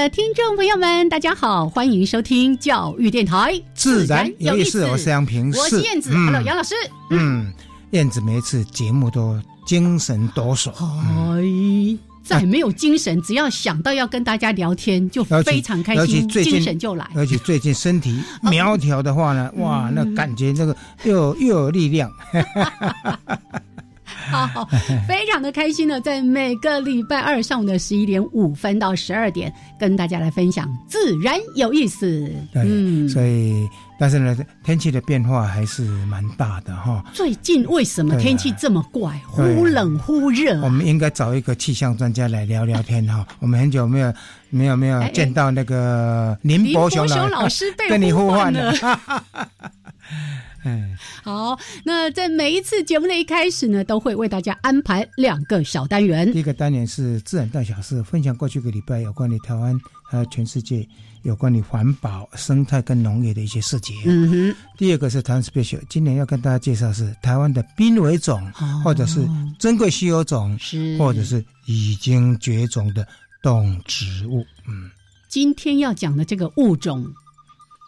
的听众朋友们，大家好，欢迎收听教育电台。自然有意思，我是杨平，我是燕子。Hello，杨老师。嗯，燕子每一次节目都精神抖擞。哎，再没有精神，只要想到要跟大家聊天，就非常开心，精神就来。而且最近身体苗条的话呢，哇，那感觉这个又又有力量。好，非常的开心呢，在每个礼拜二上午的十一点五分到十二点，跟大家来分享自然有意思。嗯，所以但是呢，天气的变化还是蛮大的哈。最近为什么天气这么怪，忽冷忽热？我们应该找一个气象专家来聊聊天哈。我们很久没有没有没有见到那个林伯雄老师跟你互换了。嗯，好，那在每一次节目的一开始呢，都会为大家安排两个小单元。第一个单元是自然大小事，分享过去一个礼拜有关于台湾还有全世界有关于环保、生态跟农业的一些事情。嗯哼。第二个是台湾 special，今年要跟大家介绍是台湾的濒危种，或者是珍贵稀有种，是或者是已经绝种的动植物。嗯，今天要讲的这个物种。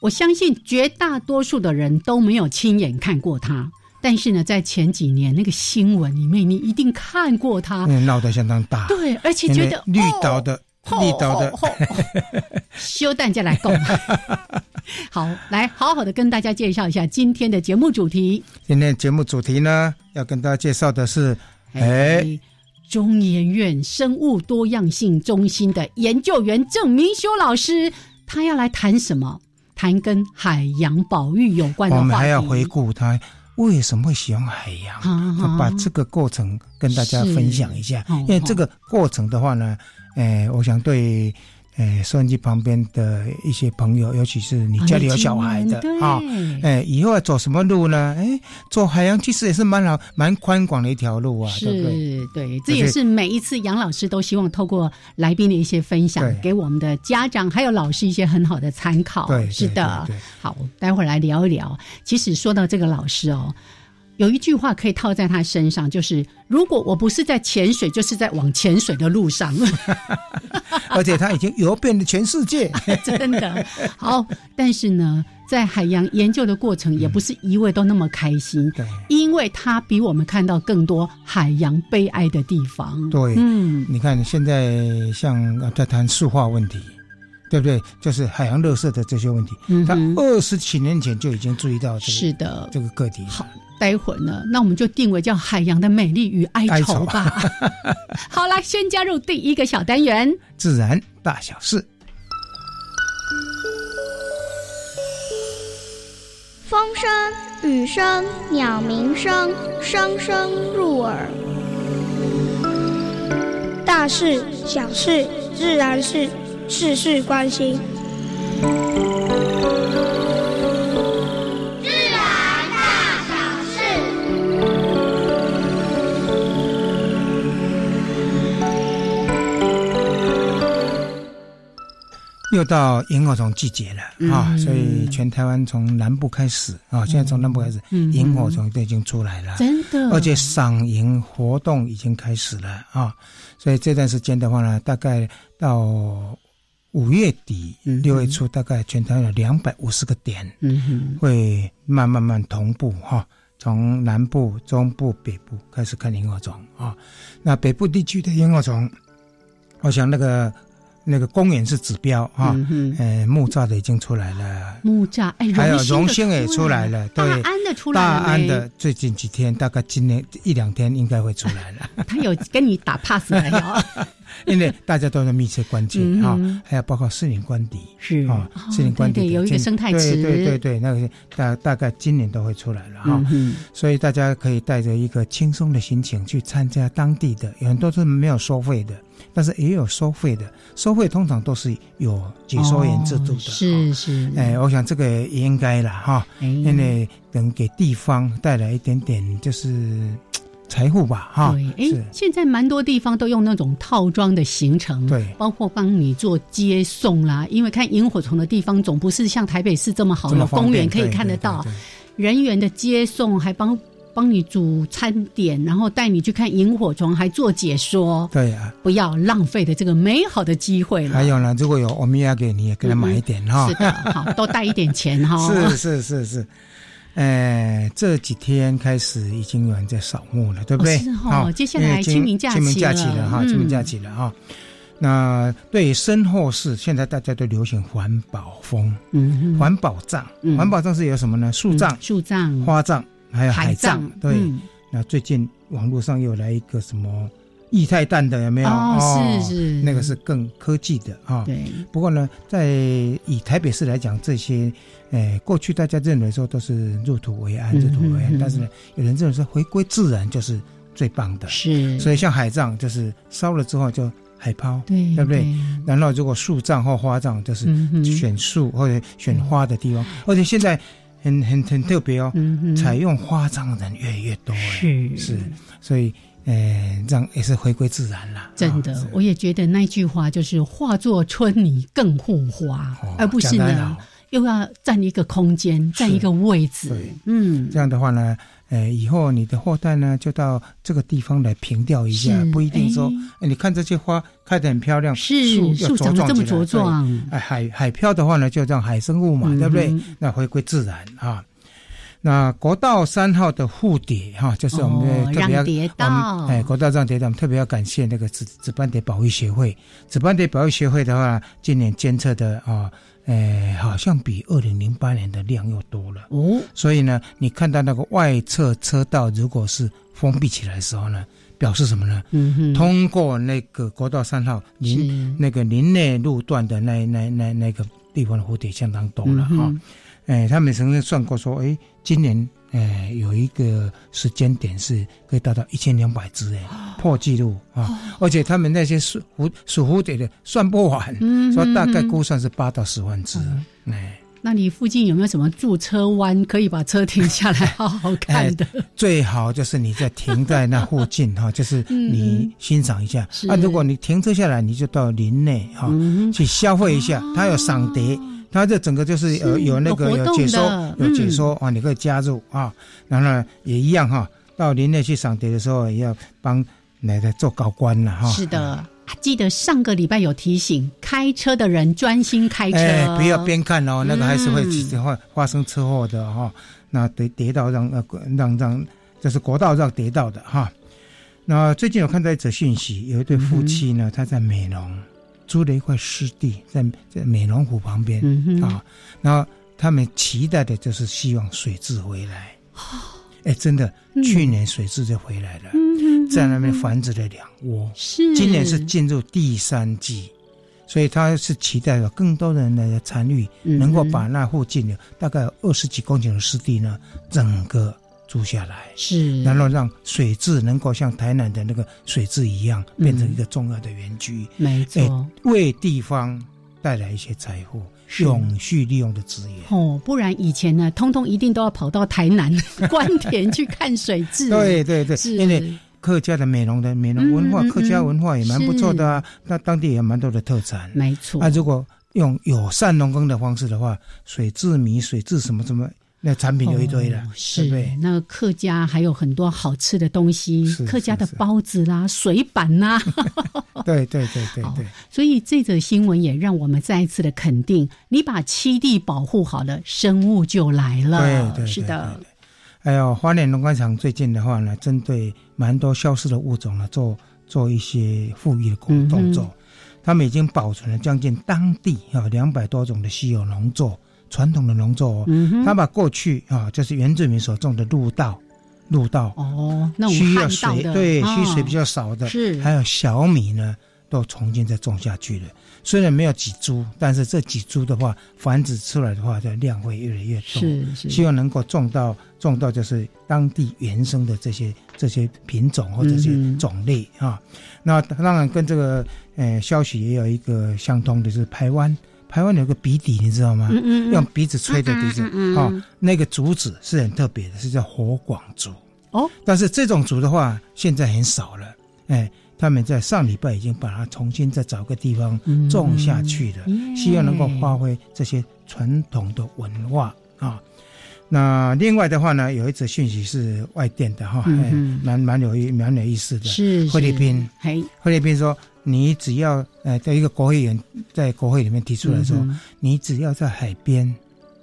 我相信绝大多数的人都没有亲眼看过它，但是呢，在前几年那个新闻里面，你一定看过它，闹得相当大。对，而且觉得绿岛的绿岛的，修 蛋家来购。好，来好好的跟大家介绍一下今天的节目主题。今天节目主题呢，要跟大家介绍的是，哎，中研院生物多样性中心的研究员郑明修老师，他要来谈什么？谈跟海洋保育有关的我们还要回顾他为什么会喜欢海洋，把这个过程跟大家分享一下。因为这个过程的话呢，诶，我想对。哎，收音机旁边的一些朋友，尤其是你家里有小孩的啊，哎，以后要走什么路呢？哎，走海洋其实也是蛮好、蛮宽广的一条路啊，对不对？对，这也是每一次杨老师都希望透过来宾的一些分享，给我们的家长还有老师一些很好的参考。对，是的。好，待会儿来聊一聊。其实说到这个老师哦。有一句话可以套在他身上，就是如果我不是在潜水，就是在往潜水的路上。而且他已经游遍了全世界，真的好。但是呢，在海洋研究的过程，也不是一味都那么开心。对，因为他比我们看到更多海洋悲哀的地方。对，嗯，你看现在像在谈塑化问题。对不对？就是海洋垃圾的这些问题，他二十几年前就已经注意到这个是的这个个体。好，待会儿呢，那我们就定为叫海洋的美丽与哀愁吧。好了，先加入第一个小单元——自然大小事。风声、雨声、鸟鸣声，声声入耳。大事、小事、自然是。事事关心，又到萤火虫季节了啊！所以全台湾从南部开始啊，现在从南部开始，萤火虫都已经出来了，真的。而且赏萤活动已经开始了啊！所以这段时间的话呢，大概到。五月底、六月初，大概全台有两百五十个点，会慢慢慢同步哈，从南部、中部、北部开始看萤火虫啊。那北部地区的萤火虫，我想那个那个公园是指标啊，呃，木栅的已经出来了，木栅哎，还有荣兴也出来了，对，大安的出来了，大安的最近几天，大概今年一两天应该会出来了。他有跟你打 pass 没有？因为大家都在密切关注啊，还有包括四林官邸是。啊，四林官邸有一个生态池，对对对，那个大大概今年都会出来了哈，所以大家可以带着一个轻松的心情去参加当地的，有很多是没有收费的，但是也有收费的，收费通常都是有解说员制度的，是是，哎，我想这个也应该了哈，因为能给地方带来一点点就是。财富吧，哈，对，哎，现在蛮多地方都用那种套装的行程，对，包括帮你做接送啦。因为看萤火虫的地方总不是像台北市这么好，有公园可以看得到，人员的接送还帮帮你煮餐点，然后带你去看萤火虫，还做解说。对啊，不要浪费的这个美好的机会了。还有呢，如果有欧米亚给你，也给他买一点哈。是的，好，多带一点钱哈。是是是是。呃，这几天开始已经有人在扫墓了，对不对？是哈，接下来清明假期清明假期了哈，清明假期了哈。那对身后事，现在大家都流行环保风，嗯，环保葬，环保葬是有什么呢？树葬、树葬、花葬，还有海葬。对，那最近网络上又来一个什么？液态氮的有没有？哦，是是，那个是更科技的啊。对。不过呢，在以台北市来讲，这些，诶，过去大家认为说都是入土为安，入土为安。但是呢，有人认为说回归自然就是最棒的。是。所以像海葬，就是烧了之后就海抛，对，对不对？然后如果树葬或花葬，就是选树或者选花的地方。而且现在很很很特别哦，采用花葬的人越来越多。是是，所以。呃，这样也是回归自然了。真的，我也觉得那句话就是化作春泥更护花，而不是呢又要占一个空间，占一个位置。嗯，这样的话呢，呃，以后你的后代呢就到这个地方来凭吊一下，不一定说，你看这些花开得很漂亮，树树长得这么茁壮。哎，海海漂的话呢，就让海生物嘛，对不对？那回归自然啊。那国道三号的护蝶哈，就是我们特别要，哎，国道让蝶道，我们特别要感谢那个紫紫斑蝶保育协会。紫斑蝶保育协会的话，今年监测的啊，哎，好像比二零零八年的量又多了哦。所以呢，你看到那个外侧车道如果是封闭起来的时候呢，表示什么呢？嗯哼，通过那个国道三号林那个林内路段的那那那那个地方的蝴蝶相当多了哈。哎，他们曾经算过说，哎，今年哎有一个时间点是可以达到一千两百只，哎，破纪录啊！而且他们那些属蝴属蝴蝶的算不完，说大概估算是八到十万只。哎，那你附近有没有什么驻车弯可以把车停下来好好看的？最好就是你在停在那附近哈，就是 你欣赏一下。啊，如果你停车下来，你就到林内哈去消费一下，它有赏蝶。它这整个就是有有那个有解说有解说啊，你可以加入啊，然后呢也一样哈，到林内去赏蝶的时候也要帮奶奶做高官了哈。是的，记得上个礼拜有提醒，开车的人专心开车，不要边看哦，那个还是会会发生车祸的哈。那跌跌到让呃让让，就是国道让跌到的哈。那最近有看到一则讯息，有一对夫妻呢，他在美容。租了一块湿地，在在美龙湖旁边啊，然后他们期待的就是希望水质回来。哎，真的，去年水质就回来了，嗯在那边繁殖了两窝。是，今年是进入第三季，所以他是期待有更多人来参与，能够把那附近的大概二十几公顷的湿地呢，整个。住下来是，然后让水质能够像台南的那个水质一样，变成一个重要的园区，没错，为地方带来一些财富，永续利用的资源。哦，不然以前呢，通通一定都要跑到台南 关田去看水质。对对对，因为客家的美容的美容文化，客家文化也蛮不错的啊。那当地也蛮多的特产，没错。那如果用友善农耕的方式的话，水质米、水质什么什么。那产品有一堆了，是那客家还有很多好吃的东西，客家的包子啦、水板呐。对对对对对。所以这则新闻也让我们再一次的肯定：你把七地保护好了，生物就来了。对对，是的。还有花莲农工厂最近的话呢，针对蛮多消失的物种呢，做做一些复育的工动作。他们已经保存了将近当地啊两百多种的稀有农作，传统的农作哦。他把过去啊，就是原住民所种的路道、路道哦，那种需要水对需水比较少的，是还有小米呢，都重新再种下去了。虽然没有几株，但是这几株的话，繁殖出来的话，的量会越来越多。是是，希望能够种到种到就是当地原生的这些这些品种或者是种类啊。那当然跟这个呃消息也有一个相通的，是台湾台湾有个鼻笛，你知道吗？嗯嗯，用鼻子吹的笛子啊，那个竹子是很特别的，是叫火广竹哦。但是这种竹的话，现在很少了，哎。他们在上礼拜已经把它重新再找个地方种下去了，希望能够发挥这些传统的文化啊。那另外的话呢，有一则讯息是外电的哈，蛮蛮有意蛮有意思的。是菲律宾，菲律宾说，你只要呃，在一个国会议员在国会里面提出来说，你只要在海边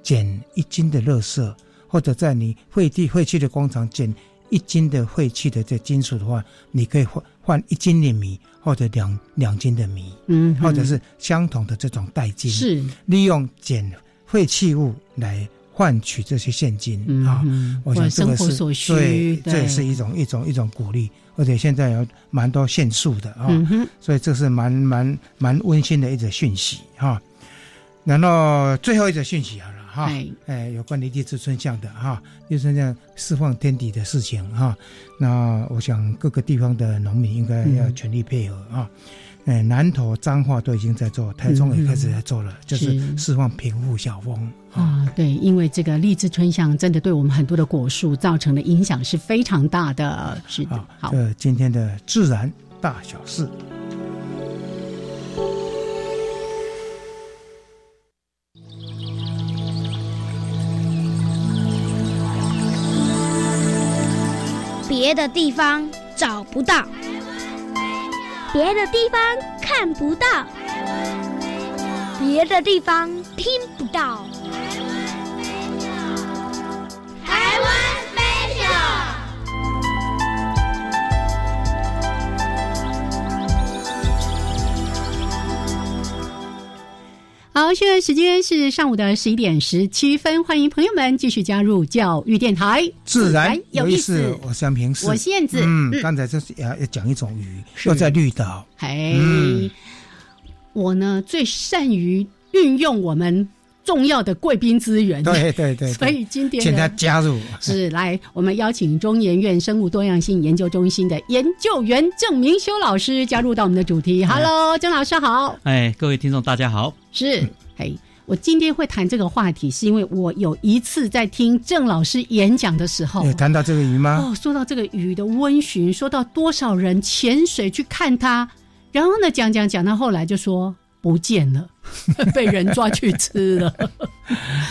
捡一斤的垃圾，或者在你废地废弃的工厂捡一斤的废弃的这金属的话，你可以换。换一斤的米，或者两两斤的米，嗯，或者是相同的这种代金，是利用捡废弃物来换取这些现金啊。我想这个是对，这也是一种一种一种鼓励，而且现在有蛮多限速的啊，所以这是蛮蛮蛮温馨的一则讯息哈。然后最后一则讯息好了。哈，哎，有关于地质村项的哈，地质村项释放天敌的事情哈，那我想各个地方的农民应该要全力配合啊。哎，南投彰化都已经在做，台中也开始在做了，就是释放平户小风啊。对，因为这个荔枝春象真的对我们很多的果树造成的影响是非常大的。是的，好，这今天的自然大小事。别的地方找不到，别的地方看不到，别的地方听不到。好，现在时间是上午的十一点十七分，欢迎朋友们继续加入教育电台。自然有意思，我是平我是燕子。嗯，刚才就是要要讲一种鱼，又在绿岛。嘿，我呢最善于运用我们重要的贵宾资源。对对对，所以今天请他加入。是来，我们邀请中研院生物多样性研究中心的研究员郑明修老师加入到我们的主题。Hello，郑老师好。哎，各位听众大家好。是，嘿，我今天会谈这个话题，是因为我有一次在听郑老师演讲的时候，有谈到这个鱼吗？哦，说到这个鱼的温驯，说到多少人潜水去看它，然后呢，讲讲讲到后来就说不见了，被人抓去吃了。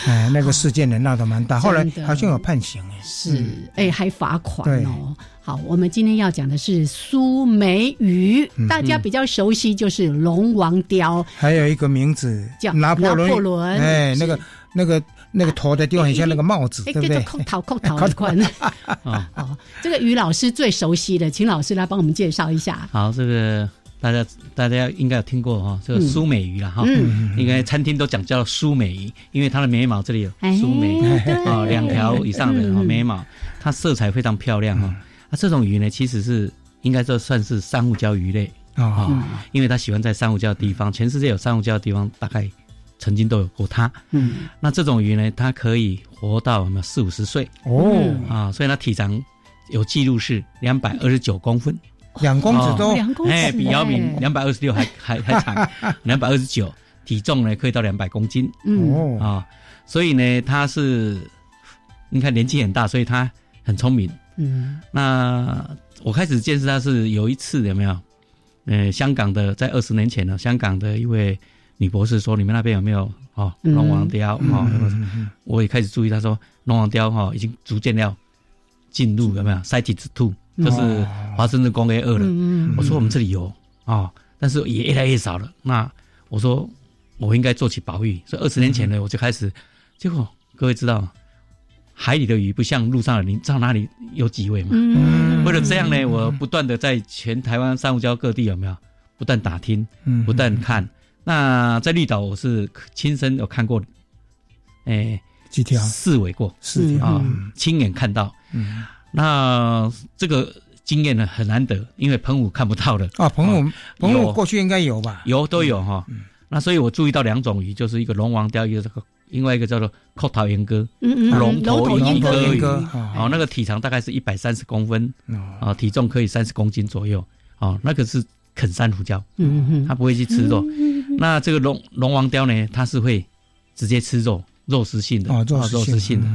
哎，那个事件呢闹得蛮大，后来好像有判刑哎，是，哎，还罚款哦。好，我们今天要讲的是苏梅鱼，大家比较熟悉就是龙王雕，还有一个名字叫拿破仑，哎，那个那个那个头的地方很像那个帽子，对不对？扣头扣头的款啊。哦，这个于老师最熟悉的，请老师来帮我们介绍一下。好，这个大家大家应该有听过哈，这个苏美鱼了哈，应该餐厅都讲叫苏美鱼，因为它的眉毛这里有苏眉啊，两条以上的眉毛，它色彩非常漂亮哈。那这种鱼呢，其实是应该说算是珊瑚礁鱼类啊，因为它喜欢在珊瑚礁的地方，全世界有珊瑚礁的地方，大概曾经都有过它。嗯，那这种鱼呢，它可以活到什么四五十岁。哦。啊，所以它体长有记录是两百二十九公分，两公尺多，哎，比姚明两百二十六还还还长，两百二十九，体重呢可以到两百公斤。嗯。啊，所以呢，他是你看年纪很大，所以他很聪明。嗯，那我开始见识他是有一次有没有？呃，香港的在二十年前呢，香港的一位女博士说：“你们那边有没有？哦龙王雕？”哦，我也开始注意，他说龙王雕哈已经逐渐要进入有没有？塞体之兔，就是华盛顿工业二了。我说我们这里有啊，但是也越来越少了。那我说我应该做起保育，所以二十年前呢，我就开始。结果各位知道。海里的鱼不像路上的，你知道哪里有几位吗？为了这样呢，我不断的在全台湾珊瑚礁各地有没有不断打听，不断看。那在绿岛，我是亲身有看过，哎，几条四尾过，四条啊，亲眼看到。嗯，那这个经验呢很难得，因为澎湖看不到的啊。澎湖，澎湖过去应该有吧？有都有哈。那所以我注意到两种鱼，就是一个龙王鲷，一个这个另外一个叫做扣头鹰哥，嗯嗯，龙头鹰哥鱼，哦，那个体长大概是一百三十公分，啊，体重可以三十公斤左右，哦，那个是啃珊瑚礁，嗯嗯，它不会去吃肉。那这个龙龙王鲷呢，它是会直接吃肉，肉食性的，哦，肉食性的。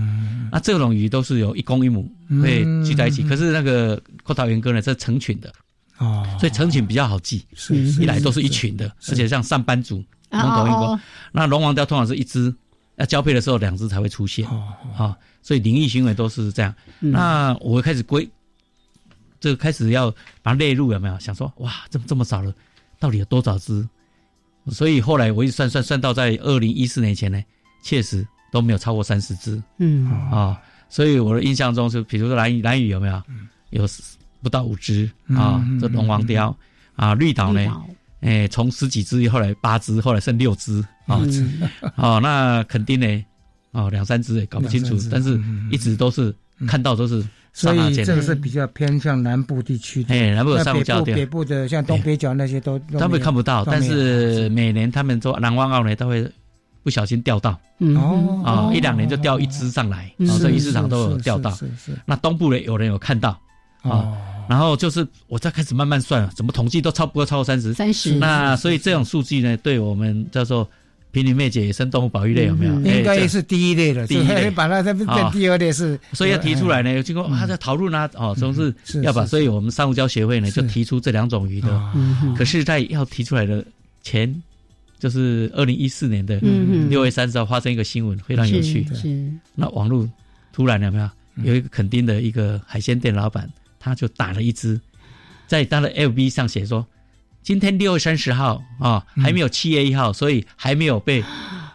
那这种鱼都是有一公一母会聚在一起，可是那个扣头鹰哥呢，是成群的。哦，所以成群比较好记，是一来都是一群的，而且像上班族龙头鹰哥，那龙王雕通常是一只，要交配的时候两只才会出现，啊，所以灵异行为都是这样。那我开始归，这个开始要把它列入有没有？想说哇，这么这么少了，到底有多少只？所以后来我一算算算到在二零一四年前呢，确实都没有超过三十只，嗯。啊，所以我的印象中是，比如说蓝屿蓝屿有没有？有。不到五只啊，这龙王雕啊，绿岛呢，哎，从十几只后来八只，后来剩六只啊，哦，那肯定呢，哦，两三只也搞不清楚，但是一直都是看到都是。所以这个是比较偏向南部地区的，哎，南部有珊瑚礁北部的像东北角那些都他们看不到，但是每年他们做南湾澳呢，都会不小心钓到，哦，啊，一两年就钓一只上来，啊，这鱼市场都有钓到，是是。那东部呢，有人有看到，啊。然后就是我再开始慢慢算了，怎么统计都超不过超过三十，三十。那所以这种数据呢，对我们叫做濒临灭绝野生动物保育类有没有？应该是第一类的，第一类把它变第二类是。所以要提出来呢，有经过他在讨论啊，哦，总是要把。所以我们珊瑚礁协会呢就提出这两种鱼的。可是，在要提出来的前，就是二零一四年的六月三十号发生一个新闻，非常有趣。是。那网络突然有没有有一个肯定的一个海鲜店老板？他就打了一只，在他的 FB 上写说：“今天六月三十号啊，还没有七月一号，所以还没有被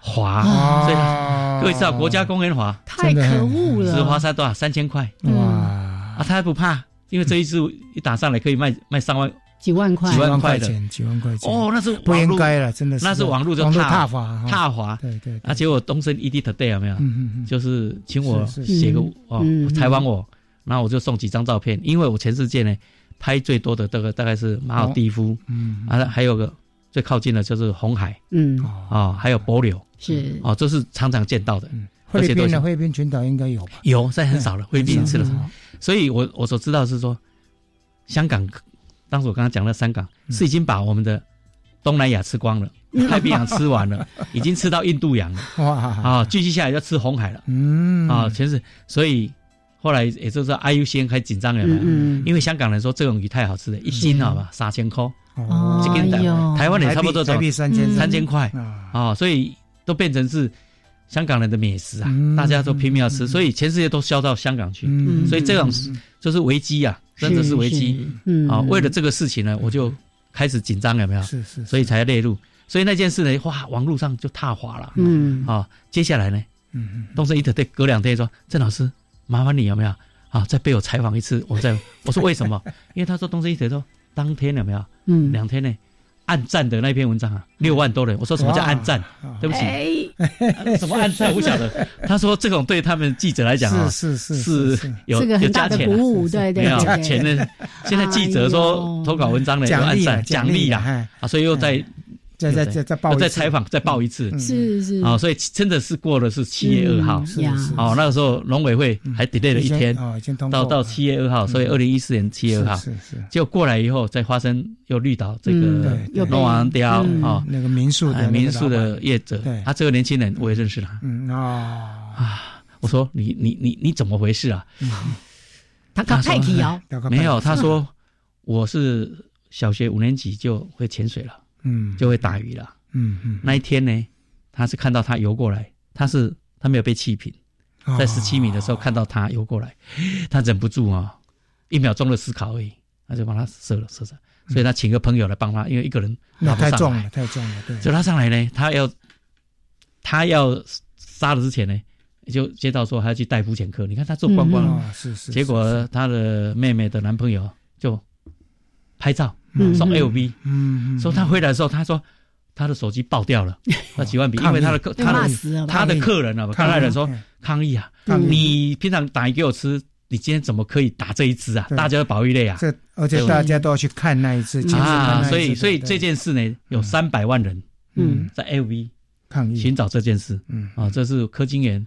划。所以各位知道国家公园划，太可恶了，只划才多少？三千块哇！啊，他还不怕，因为这一只一打上来可以卖卖三万几万块。几万块钱几万块钱。哦，那是不应该了，真的是。那是网络就踏滑踏滑，对对。啊，结果东森 ED Today 有没有？嗯嗯就是请我写个哦采访我。然后我就送几张照片，因为我全世界呢拍最多的这个大概是马尔蒂夫，嗯，啊还有个最靠近的就是红海，嗯，啊还有帛柳，是，哦这是常常见到的，菲律宾的菲律宾群岛应该有吧？有，现在很少了，菲律宾吃了，所以我我所知道是说，香港，当时我刚刚讲了香港是已经把我们的东南亚吃光了，太平洋吃完了，已经吃到印度洋了，哇，啊继续下来要吃红海了，嗯，啊全是，所以。后来也就是说，IU 先开紧张了嗯，因为香港人说这种鱼太好吃了，一斤好吧，三千块，哦，台湾也差不多，台币三千三。千块。啊，所以都变成是香港人的美食啊，大家都拼命要吃，所以全世界都销到香港去，所以这种就是危机啊，真的是危机啊。为了这个事情呢，我就开始紧张，有没有？是是，所以才列入，所以那件事呢，哇，网络上就踏滑了，嗯啊，接下来呢，嗯嗯，东森一德对隔两天说，郑老师。麻烦你有没有啊？再被我采访一次，我再我说为什么？因为他说东森一德说当天有没有？嗯，两天呢，暗赞的那篇文章啊，六万多人。我说什么叫暗赞？对不起，什么暗赞？我不晓得。他说这种对他们记者来讲啊，是是是有有加钱，对对，有钱的。现在记者说投稿文章呢有暗赞奖励啊，啊，所以又在。再再再再报，再采访，再报一次，是是。啊，所以真的是过了是七月二号，是是哦，那个时候农委会还 delay 了一天，到到七月二号，所以二零一四年七月二号，是是，就过来以后再发生又绿岛这个龙王雕啊，那个民宿的民宿的业者，他这个年轻人我也认识他，嗯啊啊，我说你你你你怎么回事啊？他他太提摇，没有，他说我是小学五年级就会潜水了。嗯，就会打鱼了。嗯嗯，那一天呢，他是看到他游过来，他是他没有被气瓶，在十七米的时候看到他游过来，他忍不住啊，一秒钟的思考而已，他就把他射了射上，所以他请个朋友来帮他，因为一个人那太重了，太重了，对。就他上来呢，他要他要杀了之前呢，就接到说还要去带浮潜课，你看他做观光，是是，结果他的妹妹的男朋友就拍照。送 LV，嗯，说他回来的时候，他说他的手机爆掉了，那几万笔，因为他的客他的他的客人啊，抗议。人说抗议啊，你平常打鱼给我吃，你今天怎么可以打这一只啊？大家保育类啊，这而且大家都要去看那一只啊，所以所以这件事呢，有三百万人嗯。在 LV 抗议。寻找这件事，嗯。啊，这是柯金元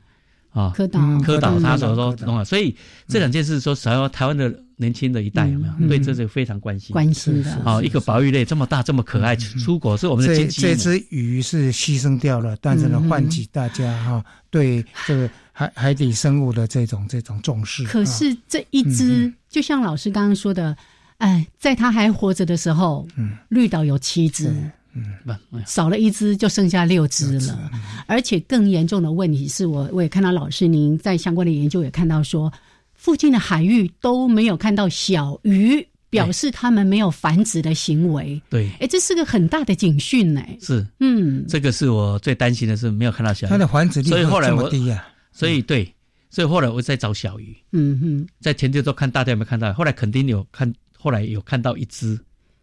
啊柯导。柯导他所说弄啊，所以这两件事说，想要台湾的。年轻的一代有没有对这是非常关心？关心的啊，一个保育类这么大这么可爱，出国是我们的经济。这只鱼是牺牲掉了，但是呢，唤起大家哈对这个海海底生物的这种这种重视。可是这一只，就像老师刚刚说的，哎，在他还活着的时候，嗯，绿岛有七只，嗯，少了一只就剩下六只了。而且更严重的问题是我我也看到老师您在相关的研究也看到说。附近的海域都没有看到小鱼，表示他们没有繁殖的行为。对，哎，这是个很大的警讯呢。是，嗯，这个是我最担心的是没有看到小鱼，它的繁殖率所以后来我低呀。所以对，所以后来我在找小鱼。嗯哼，在田地都看大家有没有看到？后来肯定有看，后来有看到一只，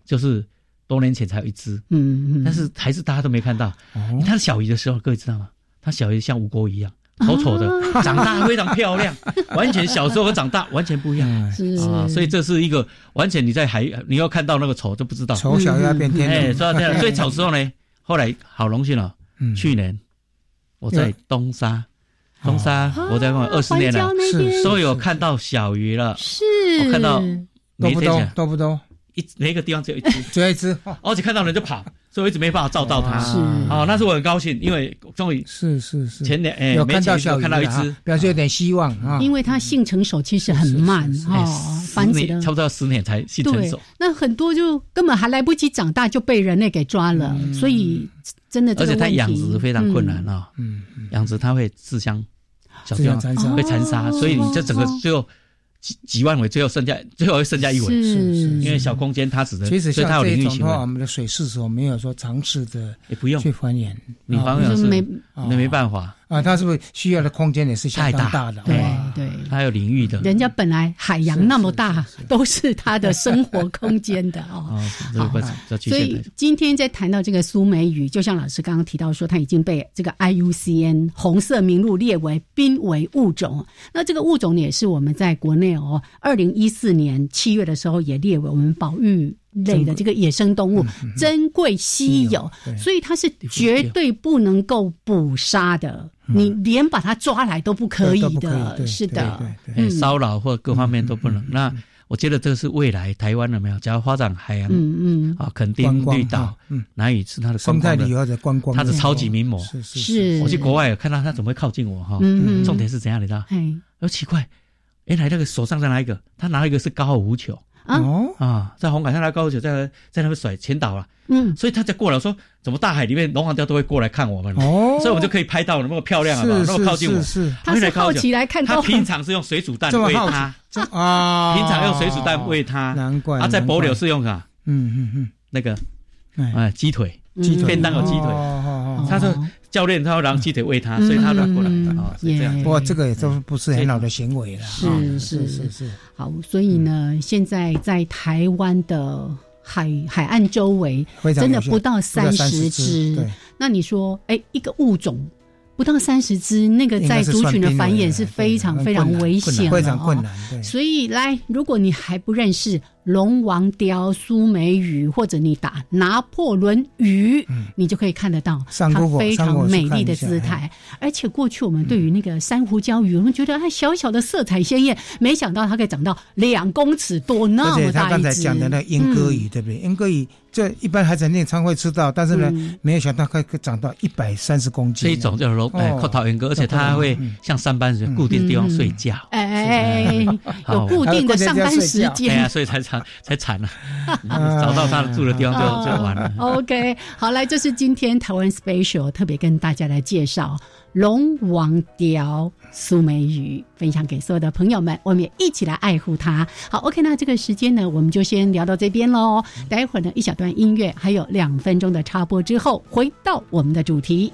就是多年前才有一只。嗯嗯，但是还是大家都没看到。哦，它小鱼的时候，各位知道吗？它小鱼像蜈蚣一样。丑丑的，长大非常漂亮，完全小时候和长大完全不一样啊！所以这是一个完全你在海，你要看到那个丑就不知道。丑小鸭变天，哎，说这样。所以丑时候呢，后来好荣幸了。去年我在东沙，东沙我在那二十年了，是所以有看到小鱼了。是，我看到多不多？多不多？一每个地方只有一只，只有一只，而且看到人就跑。所以我一直没办法照到它，是。哦，那是我很高兴，因为终于是是是。前年哎，有看到小看到一只，表示有点希望啊。因为它性成熟其实很慢哦，繁殖差不多要十年才性成熟。那很多就根本还来不及长大就被人类给抓了，所以真的而且它养殖非常困难啊，嗯，养殖它会自相小自相残杀，会残杀，所以你这整个最后。几几万尾，最后剩下最后剩下一尾，是是，因为小空间它只能，其实像这种的话，我们的水试所没有说尝试的，也不用。去还原，你还原是没那没办法啊，它是不是需要的空间也是太大的？对对，它有领域的，人家本来海洋那么大，都是它的生活空间的 哦。好，所以今天在谈到这个苏梅鱼，就像老师刚刚提到说，它已经被这个 IUCN 红色名录列为濒危物种。那这个物种也是我们在国内。哦，二零一四年七月的时候也列为我们保育类的这个野生动物，珍贵稀有，所以它是绝对不能够捕杀的，你连把它抓来都不可以的，是的，骚扰或各方面都不能。那我觉得这个是未来台湾有没有？只要发展海洋，嗯嗯啊，肯定绿岛，嗯，南屿是它的生态旅游的观光，它的超级名模，是是。我去国外有看到它怎么会靠近我哈？嗯嗯，重点是怎样？你知道？哎，好奇怪。原来那个手上再拿一个，他拿一个是高尔夫球哦。啊，在红海上拿高尔夫球在在那边甩，前导了。嗯，所以他在过来说，怎么大海里面龙王雕都会过来看我们。哦，所以我们就可以拍到那么漂亮，那么靠近我。是，他是好奇来看。他平常是用水煮蛋喂他。啊，平常用水煮蛋喂他，难怪。他在博柳是用啥？嗯嗯嗯，那个哎。鸡腿，鸡腿。便当有鸡腿。他说。教练他要让鸡腿喂他，所以他转过来啊，是这样。不过这个也都不是很好的行为了。是是是是。好，所以呢，现在在台湾的海海岸周围，真的不到三十只。那你说，哎，一个物种？不到三十只，那个在族群的繁衍是非常非常危险的哦。所以来，如果你还不认识龙王雕、苏梅鱼，或者你打拿破仑鱼，你就可以看得到它非常美丽的姿态。而且过去我们对于那个珊瑚礁鱼，我们觉得它小小的色彩鲜艳，没想到它可以长到两公尺多那么大一只。他刚才讲的那莺歌鱼，对不对？莺歌鱼。这一般海产店常会吃到，但是呢，没有想到它可以长到一百三十公斤。这一种叫龙哎，靠桃园哥，而且它会像上班时固定地方睡觉。哎哎哎，有固定的上班时间。哎呀，所以才惨 才惨了，找到他住的地方就就完了。OK，好，来，这是今天台湾 Special 特别跟大家来介绍。龙王雕苏梅鱼分享给所有的朋友们，我们也一起来爱护它。好，OK，那这个时间呢，我们就先聊到这边喽。待会儿呢，一小段音乐，还有两分钟的插播之后，回到我们的主题。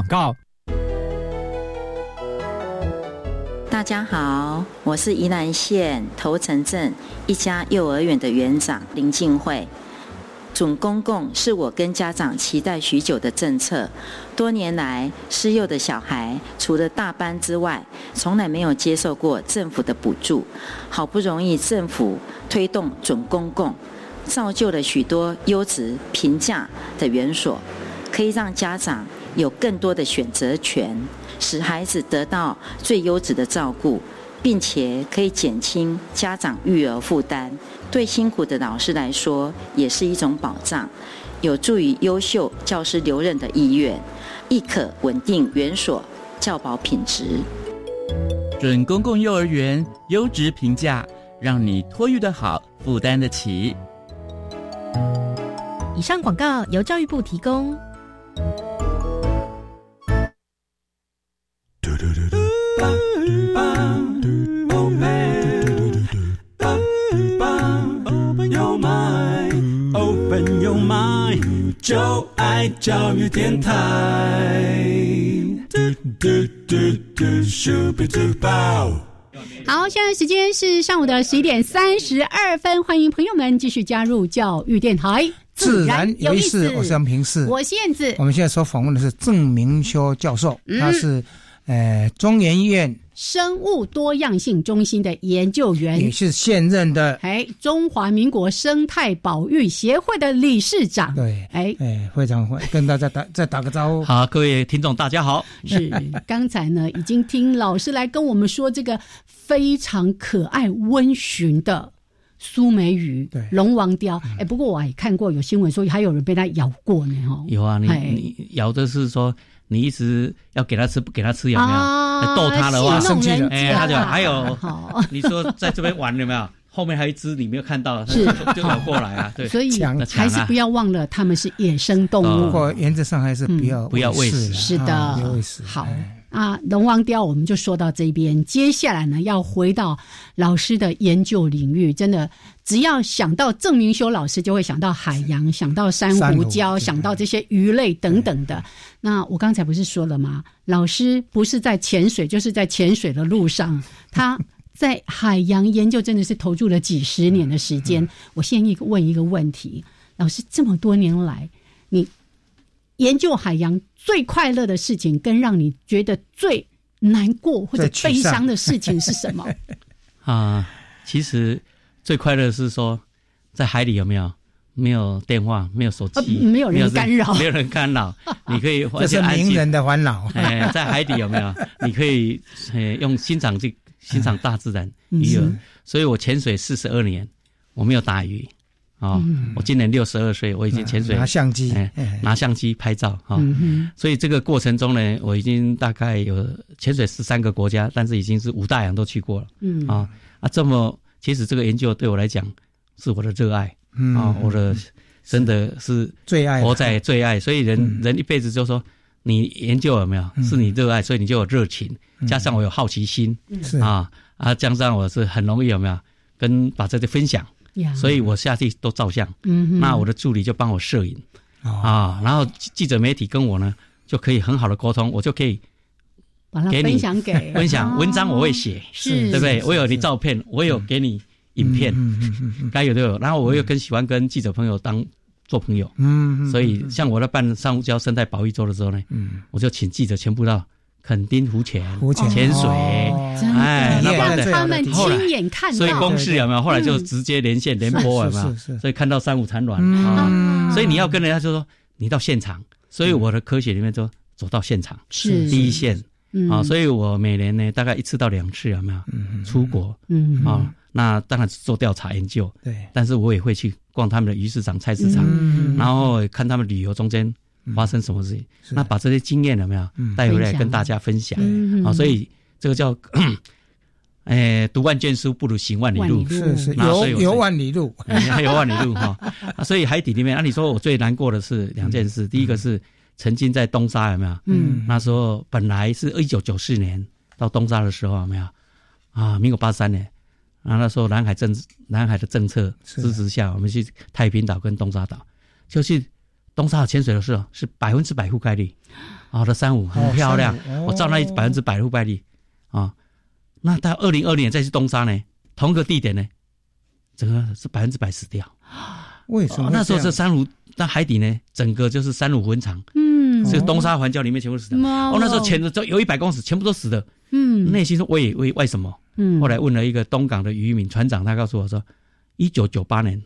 告。大家好，我是宜兰县头城镇一家幼儿园的园长林静慧。准公共是我跟家长期待许久的政策。多年来，失幼的小孩除了大班之外，从来没有接受过政府的补助。好不容易政府推动准公共，造就了许多优质平价的园所，可以让家长有更多的选择权。使孩子得到最优质的照顾，并且可以减轻家长育儿负担，对辛苦的老师来说也是一种保障，有助于优秀教师留任的意愿，亦可稳定园所教保品质。准公共幼儿园优质评价，让你托育的好，负担得起。以上广告由教育部提供。就爱教育电台。好，现在时间是上午的十一点三十二分，欢迎朋友们继续加入教育电台。自然有意思，我是杨平世，我是燕子。我们现在所访问的是郑明修教授，他是呃中研院。生物多样性中心的研究员，也是现任的哎中华民国生态保育协会的理事长。对，哎哎，非常会跟大家打再打个招呼。好，各位听众大家好。是刚才呢，已经听老师来跟我们说这个非常可爱温驯的苏梅鱼，对，龙王雕。哎，不过我也看过有新闻说还有人被它咬过呢，哦。有啊，你你咬的是说。你一直要给他吃，不给他吃有没有？逗他的话，生气了。哎，他就还有，你说在这边玩有没有？后面还有一只你没有看到，是就跑过来啊。对，所以还是不要忘了，他们是野生动物。不过原则上还是不要不要喂食。是的，不要喂食。好。啊，龙王雕我们就说到这边，接下来呢要回到老师的研究领域。真的，只要想到郑明修老师，就会想到海洋，想到珊瑚礁，想到这些鱼类等等的。那我刚才不是说了吗？老师不是在潜水，就是在潜水的路上。他在海洋研究真的是投注了几十年的时间。我先一个问一个问题，老师这么多年来，你。研究海洋最快乐的事情，跟让你觉得最难过或者悲伤的事情是什么？啊，其实最快乐是说，在海里有没有没有电话，没有手机，没有人干扰，没有人干扰，你可以这是名人的烦恼。哎，在海底有没有？你可以呃用欣赏去欣赏大自然鱼儿。所以我潜水四十二年，我没有打鱼。啊，我今年六十二岁，我已经潜水拿相机，拿相机拍照哈。所以这个过程中呢，我已经大概有潜水十三个国家，但是已经是五大洋都去过了。嗯。啊。啊，这么其实这个研究对我来讲是我的热爱啊，我的真的是最爱。活在最爱。所以人人一辈子就说你研究有没有？是你热爱，所以你就有热情，加上我有好奇心啊。啊，加上我是很容易有没有跟把这些分享。所以我下去都照相，那我的助理就帮我摄影。啊，然后记者媒体跟我呢就可以很好的沟通，我就可以把它分享给。分享文章，我会写，是，对不对？我有你照片，我有给你影片，该有都有。然后我又更喜欢跟记者朋友当做朋友。嗯，所以像我在办珊瑚礁生态保育周的时候呢，嗯，我就请记者全部到垦丁湖潜、浮潜潜水，哎，那让他们亲眼看到。所以公司有没有？后来就直接连线联播有没有？所以看到三五产卵。啊，所以你要跟人家就说你到现场。所以我的科学里面就走到现场，是。第一线。啊，所以我每年呢大概一次到两次有没有？出国，嗯。啊，那当然是做调查研究，对。但是我也会去逛他们的鱼市场、菜市场，然后看他们旅游中间发生什么事情，那把这些经验有没有？带回来跟大家分享？啊，所以这个叫，哎，读万卷书不如行万里路，是是，游游万里路，有万里路哈。所以海底里面，按你说我最难过的是两件事，第一个是。曾经在东沙有没有？嗯，那时候本来是一九九四年到东沙的时候有没有？啊，民国八三年，然后那时候南海政南海的政策支持下，我们去太平岛跟东沙岛，就去东沙潜水的时候是百分之百覆盖率，好的珊瑚很漂亮，我照那百分之百覆盖率啊。那到二零二零年再去东沙呢，同个地点呢，整个是百分之百死掉。为什么？那时候这珊瑚那海底呢，整个就是珊瑚坟场。这个东沙环礁里面全部死的，哦，那时候潜的都有一百公尺，全部都死的。嗯，内心说为为为什么？嗯，后来问了一个东港的渔民船长，他告诉我说，一九九八年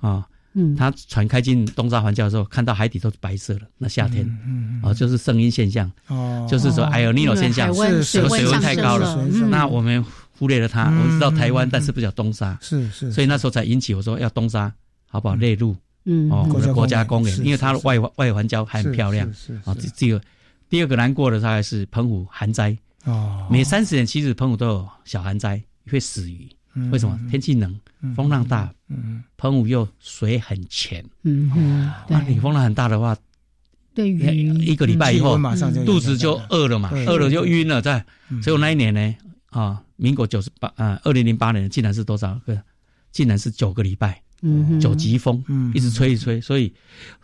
啊，嗯，他船开进东沙环礁的时候，看到海底都是白色的，那夏天，嗯啊，就是声音现象，哦，就是说还有尼诺现象，水温太高了。那我们忽略了它，我们知道台湾，但是不叫东沙，是是，所以那时候才引起我说要东沙，好不好？内陆。嗯，哦，我的国家公园，因为它的外外环礁还很漂亮。是啊，这这个第二个难过的大概是澎湖寒灾。哦，每三十年其实澎湖都有小寒灾，会死鱼。为什么？天气冷，风浪大。嗯，澎湖又水很浅。嗯嗯，那你风浪很大的话，对鱼一个礼拜以后肚子就饿了嘛，饿了就晕了。在，所以那一年呢，啊，民国九十八啊，二零零八年竟然是多少个？竟然是九个礼拜。嗯，九级风，嗯，一直吹一吹，所以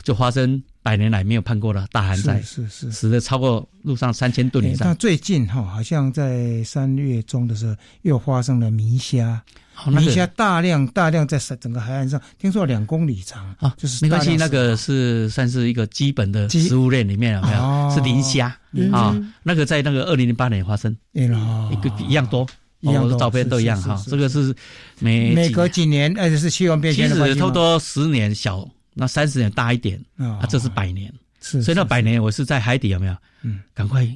就发生百年来没有碰过的大旱灾，是是，死的超过路上三千吨以上。那最近哈，好像在三月中的时候又发生了迷虾，迷虾大量大量在整个海岸上，听说两公里长啊，就是没关系，那个是算是一个基本的食物链里面有没有？是磷虾。啊，那个在那个二零零八年发生，一个一样多。我的照片都一样哈，这个是每每隔几年，而且是气温变迁其实差不多十年小，那三十年大一点啊，这是百年。是，所以那百年我是在海底有没有？嗯，赶快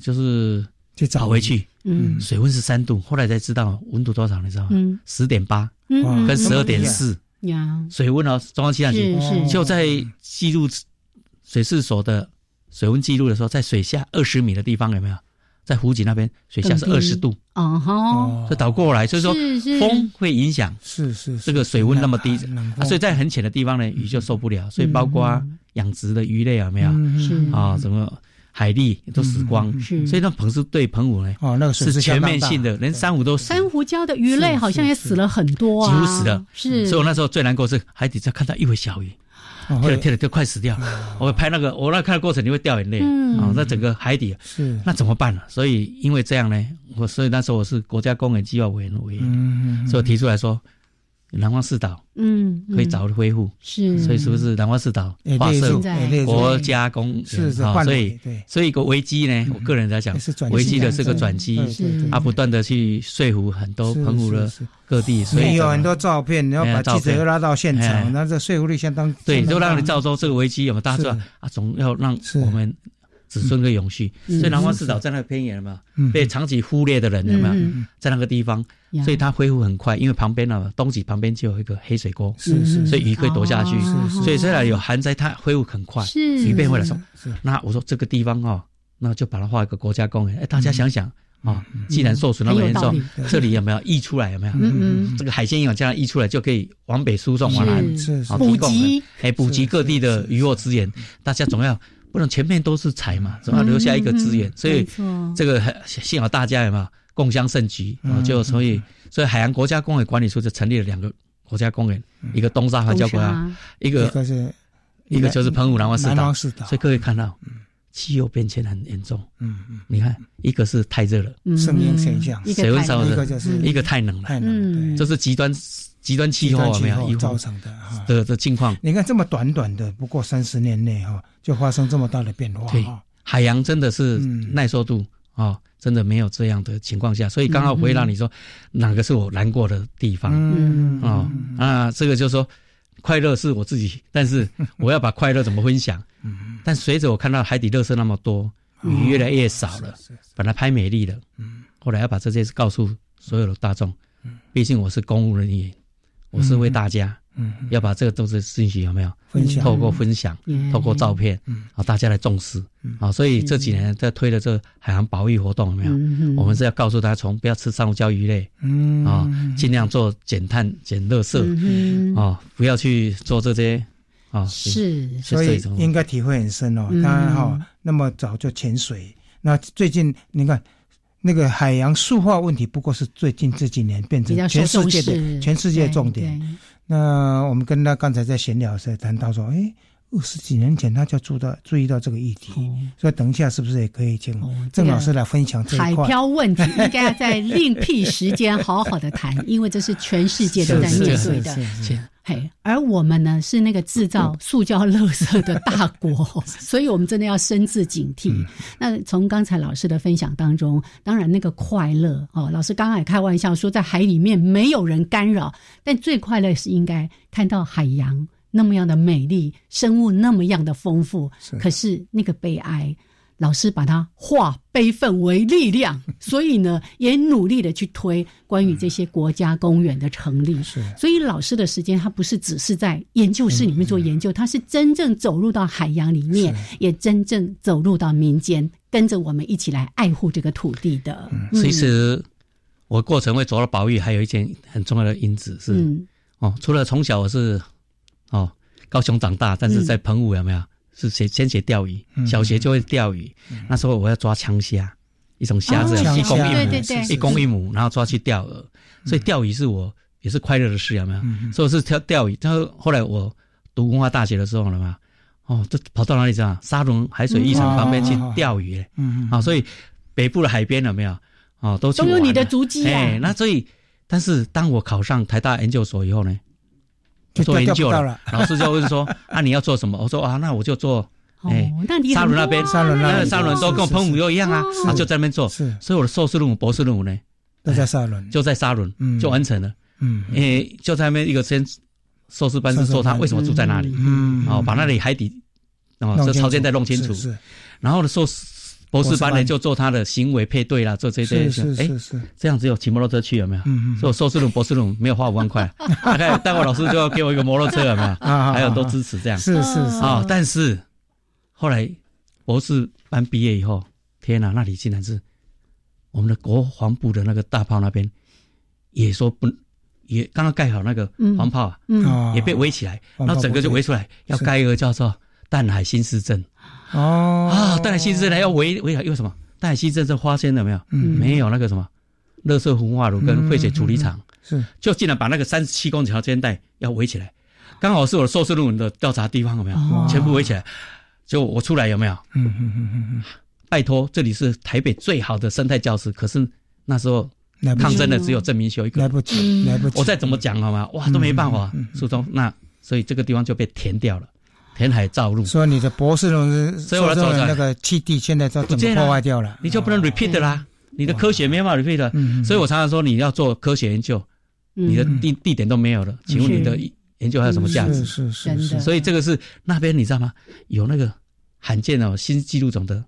就是就找回去。嗯，水温是三度，后来才知道温度多少，你知道吗？嗯，十点八，跟十二点四。呀，水温哦，中央气象局就在记录水势所的水温记录的时候，在水下二十米的地方有没有？在湖景那边，水下是二十度，哦哈，这倒过来，所以说风会影响，是是这个水温那么低，所以在很浅的地方呢，鱼就受不了，所以包括养殖的鱼类有没有？是。啊，什么海蛎都死光，是，所以那澎是对澎湖呢，哦，那个是全面性的，连珊瑚都珊瑚礁的鱼类好像也死了很多啊，几乎死了，是，所以我那时候最难过是海底在看到一尾小鱼。跳了跳了就快死掉，我拍那个我那看的过程你会掉眼泪。啊！那整个海底是。那怎么办呢？所以因为这样呢，我所以那时候我是国家公园计划委员委员，所以提出来说。南方四岛，嗯，可以早日恢复，是，所以是不是南方四岛划设国家公园？是是，所以所以一个危机呢，我个人在讲，危机的是个转机，他不断的去说服很多澎湖的各地，所以有很多照片，你要把记者拉到现场，那这说服力相当，对，就让你造成这个危机有没有？大家说啊，总要让我们。子孙的永续，所以南方四岛在那个偏远嘛，被长期忽略的人有没有？在那个地方，所以它恢复很快，因为旁边呢，东极旁边就有一个黑水沟，是是，所以鱼可以躲下去，所以虽然有寒灾，它恢复很快，鱼变回来说，那我说这个地方哦，那就把它划一个国家公园。哎，大家想想啊，既然受损那么严重，这里有没有溢出来？有没有？嗯嗯，这个海鲜营养这样溢出来，就可以往北输送往南，补给，哎，补给各地的渔获资源，大家总要。不能前面都是财嘛，总要留下一个资源，所以这个幸好大家有没有？共襄盛举啊？就所以所以海洋国家公园管理处就成立了两个国家公园，一个东沙环礁国家，一个一个就是澎湖南湾四岛，所以各位看到气候变迁很严重。嗯嗯，你看一个是太热了，声音现象，水温上一个就是一个太冷了，太冷，这是极端极端气候没有造成的的的境况。你看这么短短的不过三十年内哈，就发生这么大的变化。对，海洋真的是耐受度啊，真的没有这样的情况下。所以刚好回答你说，哪个是我难过的地方？嗯啊啊，这个就是说。快乐是我自己，但是 我要把快乐怎么分享？嗯但随着我看到海底垃圾那么多，鱼越来越少了，本来拍美丽的，嗯后来要把这件事告诉所有的大众。毕竟我是公务人员，我是为大家。嗯，要把这个都是信息有没有？分享？透过分享，透过照片，嗯，啊，大家来重视，啊，所以这几年在推的这个海洋保育活动有没有？我们是要告诉大家，从不要吃珊瑚礁鱼类，嗯，啊，尽量做减碳、减垃圾，啊，不要去做这些，啊，是，所以应该体会很深哦。当然哈，那么早就潜水，那最近你看那个海洋塑化问题，不过是最近这几年变成全世界的全世界重点。那我们跟他刚才在闲聊时谈到说，哎，二十几年前他就注到注意到这个议题，所以等一下是不是也可以请郑老师来分享这海漂问题？应该在另辟时间好好的谈，因为这是全世界都 在面对的。嘿，而我们呢是那个制造塑胶垃圾的大国，所以我们真的要深自警惕。那从刚才老师的分享当中，当然那个快乐哦，老师刚刚也开玩笑说，在海里面没有人干扰，但最快乐是应该看到海洋那么样的美丽，生物那么样的丰富。可是那个悲哀。老师把它化悲愤为力量，所以呢，也努力的去推关于这些国家公园的成立。是，所以老师的时间，他不是只是在研究室里面做研究，他是真正走入到海洋里面，也真正走入到民间，跟着我们一起来爱护这个土地的。其实，我过程会走到保育，还有一件很重要的因子是，哦，除了从小我是哦高雄长大，但是在澎湖有没有？是先先学钓鱼，小学就会钓鱼。那时候我要抓枪虾，一种虾子，一公一母，一公一母，然后抓去钓饵。所以钓鱼是我也是快乐的事，有没有？所以是钓钓鱼。然后后来我读文化大学的时候了嘛，哦，都跑到哪里去啊？沙仑海水浴场旁边去钓鱼。嗯啊，所以北部的海边有没有？哦，都都有你的足迹啊。那所以，但是当我考上台大研究所以后呢？就做研究了，老师就问说：“啊，你要做什么？”我说：“啊，那我就做，哎，沙轮那边，沙轮那沙轮都跟我澎湖又一样啊，他，就在那边做。是，所以我的硕士论文、博士论文呢，都在沙轮，就在沙伦，就完成了。嗯，诶，就在那边一个先硕士班是说他为什么住在那里，嗯，哦，把那里海底，哦，这条件再弄清楚，是，然后呢，硕士。博士班呢，就做他的行为配对啦，做这些。是是是。这样只有骑摩托车去有没有？嗯嗯。所以硕士论、博士论没有花五万块，大概待会老师就要给我一个摩托车有没有？啊还有都支持这样。是是是。啊，但是后来博士班毕业以后，天哪，那里竟然是我们的国防部的那个大炮那边也说不，也刚刚盖好那个黄炮啊，嗯，也被围起来，然后整个就围出来，要盖一个叫做淡海新市镇。哦啊！淡海新镇呢要围围好，因为什么？淡海新镇这发现了没有？嗯，没有那个什么，热色焚化炉跟废水处理厂，是就竟然把那个三十七公里条间带要围起来，刚好是我的硕士论文的调查地方，有没有？全部围起来，就我出来有没有？嗯嗯嗯嗯嗯。拜托，这里是台北最好的生态教室，可是那时候抗争的只有郑明修一个，来不及，来不及。我再怎么讲好吗？哇，都没办法，苏东那，所以这个地方就被填掉了。填海造陆，所以你的博士论文，所以我说那个基地现在都怎么破坏掉了？你就不能 repeat 啦，你的科学没办法 repeat 嗯、所以我常常说你要做科学研究，你的地地点都没有了，请问你的研究还有什么价值？是是是，所以这个是那边你知道吗？有那个罕见哦新纪录种的。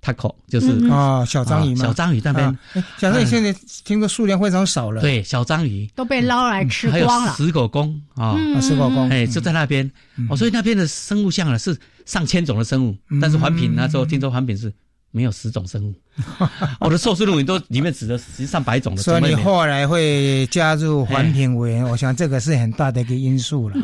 它口就是啊，小章鱼嘛，小章鱼那边，小章鱼现在听说数量非常少了。对，小章鱼都被捞来吃光了。石狗公啊，石狗公，哎，就在那边。哦，所以那边的生物像呢是上千种的生物，但是环评那时候听说环评是。没有十种生物，我的硕士论文都里面指的实上百种的。所以你后来会加入环评委员，我想这个是很大的一个因素了。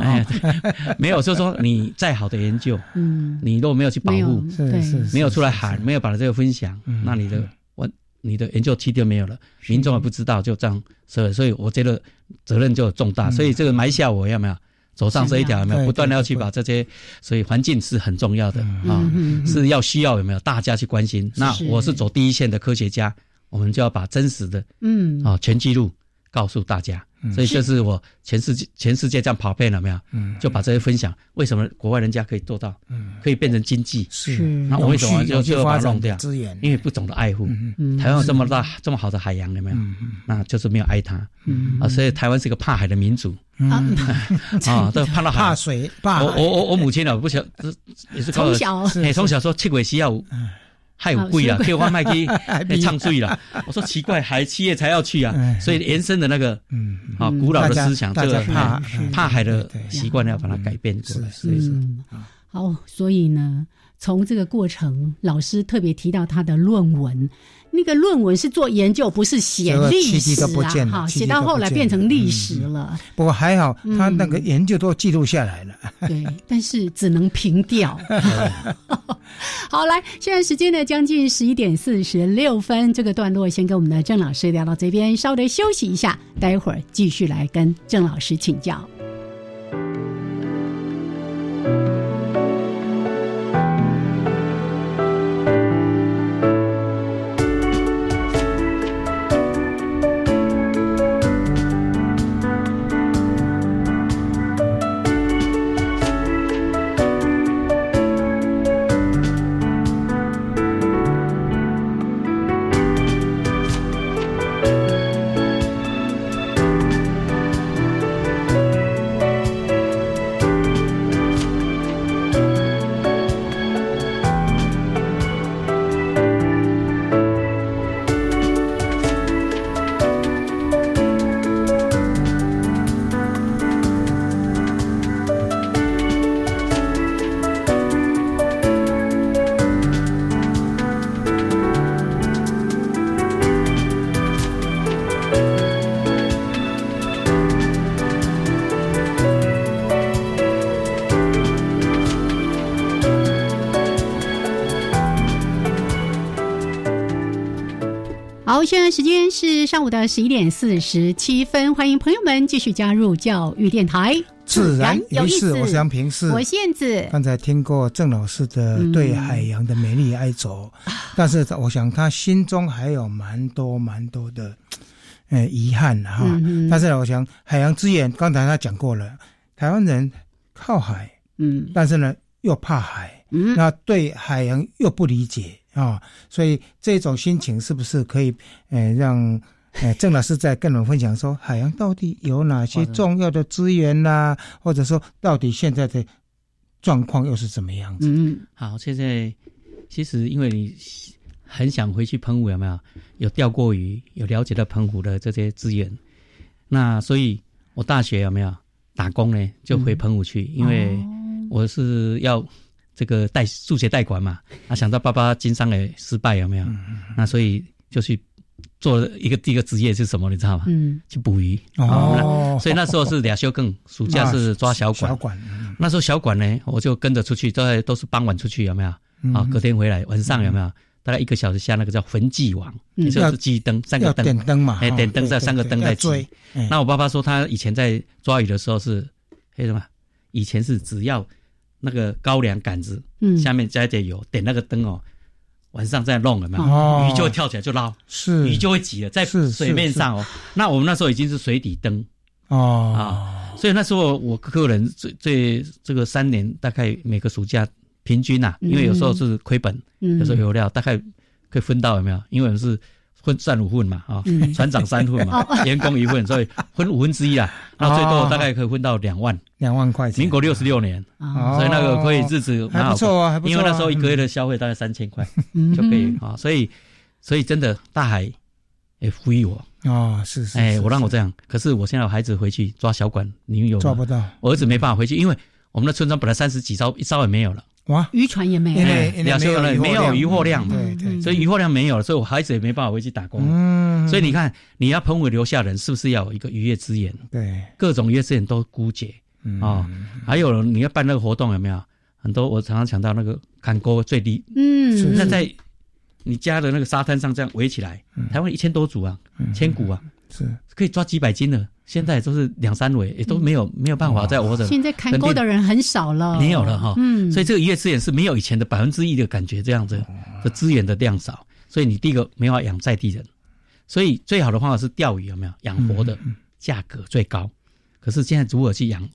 没有，就是说你再好的研究，嗯，你如果没有去保护，是是，没有出来喊，没有把这个分享，那你的我你的研究期就没有了，民众也不知道，就这样，所以所以我觉得责任就重大，所以这个埋下我要没有。走上这一条有没有？不断的要去把这些，所以环境是很重要的啊，是要需要有没有大家去关心？那我是走第一线的科学家，我们就要把真实的嗯啊全记录告诉大家。所以就是我全世界全世界这样跑遍了没有？嗯，就把这些分享，为什么国外人家可以做到？嗯，可以变成经济？是，那我为什么就就把它弄掉？资源，因为不懂得爱护。嗯台湾有这么大这么好的海洋，有没有？那就是没有爱它。嗯啊，所以台湾是一个怕海的民族。啊，都怕到海怕水，怕我我我我母亲呢，不晓也是从小，从小说七鬼需要。还有贵了，可以换麦去 唱醉了。我说奇怪，海七月才要去啊，所以延伸的那个，嗯，啊，古老的思想，这个怕怕海的习惯要把它改变过来。嗯，好，所以呢，从这个过程，老师特别提到他的论文。那个论文是做研究，不是写历史啊！哈，写到后来变成历史了。不过还好，他那个研究都记录下来了。对，但是只能凭吊。好，来，现在时间呢将近十一点四十六分，这个段落先跟我们的郑老师聊到这边，稍微休息一下，待会儿继续来跟郑老师请教。是上午的十一点四十七分，欢迎朋友们继续加入教育电台。自然有意思，我是杨平，是我燕子。刚才听过郑老师的对海洋的美丽哀愁，但是我想他心中还有蛮多蛮多的呃遗憾哈。但是我想海洋资源，刚才他讲过了，台湾人靠海，嗯，但是呢又怕海，嗯，那对海洋又不理解。啊，所以这种心情是不是可以，呃，让呃郑老师在跟我们分享说，海洋到底有哪些重要的资源呐？或者说，到底现在的状况又是怎么样子？嗯，好，现在其实因为你很想回去澎湖，有没有？有钓过鱼，有了解到澎湖的这些资源，那所以我大学有没有打工呢？就回澎湖去，因为我是要。这个贷数学贷款嘛，啊，想到爸爸经商也失败有没有？那所以就去做一个第一个职业是什么？你知道吗？嗯，去捕鱼。哦，所以那时候是俩休更，暑假是抓小管。小管。那时候小管呢，我就跟着出去，都都是傍晚出去有没有？啊，隔天回来晚上有没有？大概一个小时下那个叫焚祭网，就是记灯，三个灯。点灯嘛。哎，点灯在三个灯在追。那我爸爸说他以前在抓鱼的时候是，黑什么？以前是只要。那个高粱杆子，嗯，下面加一点油，点那个灯哦，晚上再弄了嘛，鱼就会跳起来就捞，是。鱼就会挤了在水面上哦。那我们那时候已经是水底灯。哦。啊，所以那时候我个人最最这个三年大概每个暑假平均呐，因为有时候是亏本，有时候有料，大概可以分到有没有？因为我们是。分三五份嘛，啊，船长三份嘛，员工一份，所以分五分之一啊。那最多大概可以分到两万，两万块钱。民国六十六年，所以那个可以日子还不错啊，因为那时候一个月的消费大概三千块就可以啊，所以所以真的大海也呼吁我。啊，是是，哎，我让我这样。可是我现在有孩子回去抓小管，你有抓不到，我儿子没办法回去，因为我们的村庄本来三十几艘，一艘也没有了。哇，渔船也没有，两艘了，没有渔获量嘛，对对，所以渔获量没有了，所以我孩子也没办法回去打工。嗯，所以你看，你要澎湖留下人，是不是要有一个渔业资源？对，各种渔业资源都枯竭。啊。还有你要办那个活动有没有？很多我常常讲到那个砍钩最低，嗯，那在你家的那个沙滩上这样围起来，台湾一千多组啊，千股啊，是可以抓几百斤的。现在都是两三尾，也都没有没有办法再活着。现在看钩的人很少了，没有了哈。嗯，所以这个渔业资源是没有以前的百分之一的感觉，这样子的资源的量少，所以你第一个没法养在地人，所以最好的方法是钓鱼，有没有养活的？价格最高。可是现在如何去养？